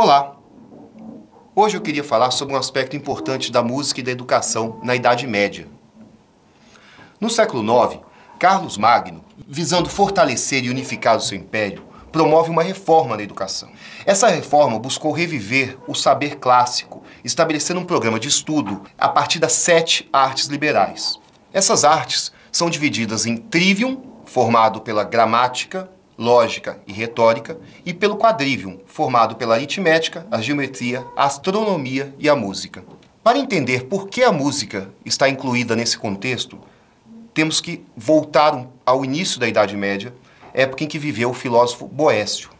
Olá! Hoje eu queria falar sobre um aspecto importante da música e da educação na Idade Média. No século IX, Carlos Magno, visando fortalecer e unificar o seu império, promove uma reforma na educação. Essa reforma buscou reviver o saber clássico, estabelecendo um programa de estudo a partir das sete artes liberais. Essas artes são divididas em trivium, formado pela gramática, lógica e retórica, e pelo quadrivium, formado pela aritmética, a geometria, a astronomia e a música. Para entender por que a música está incluída nesse contexto, temos que voltar ao início da Idade Média, época em que viveu o filósofo Boécio.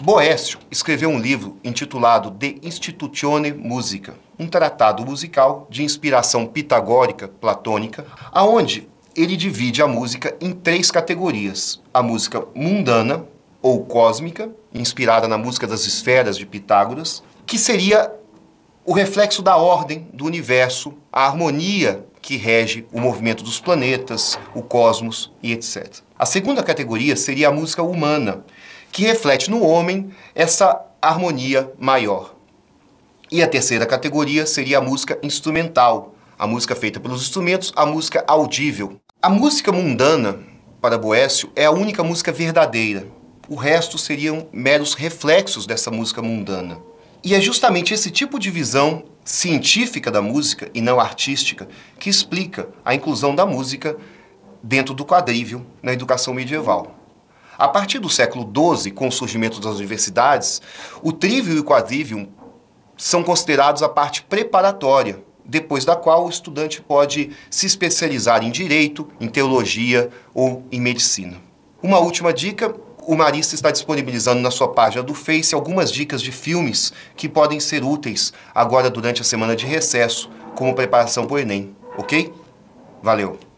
Boécio escreveu um livro intitulado De Institutione Musica, um tratado musical de inspiração pitagórica platônica, aonde ele divide a música em três categorias: a música mundana ou cósmica, inspirada na música das esferas de Pitágoras, que seria o reflexo da ordem do universo, a harmonia que rege o movimento dos planetas, o cosmos e etc. A segunda categoria seria a música humana, que reflete no homem essa harmonia maior. E a terceira categoria seria a música instrumental, a música feita pelos instrumentos, a música audível. A música mundana, para Boécio, é a única música verdadeira. O resto seriam meros reflexos dessa música mundana. E é justamente esse tipo de visão científica da música e não artística que explica a inclusão da música dentro do quadrívio na educação medieval. A partir do século XII, com o surgimento das universidades, o trívio e o quadrívio são considerados a parte preparatória depois da qual o estudante pode se especializar em direito, em teologia ou em medicina. Uma última dica: o Marista está disponibilizando na sua página do Face algumas dicas de filmes que podem ser úteis agora durante a semana de recesso, como preparação para o Enem, ok? Valeu!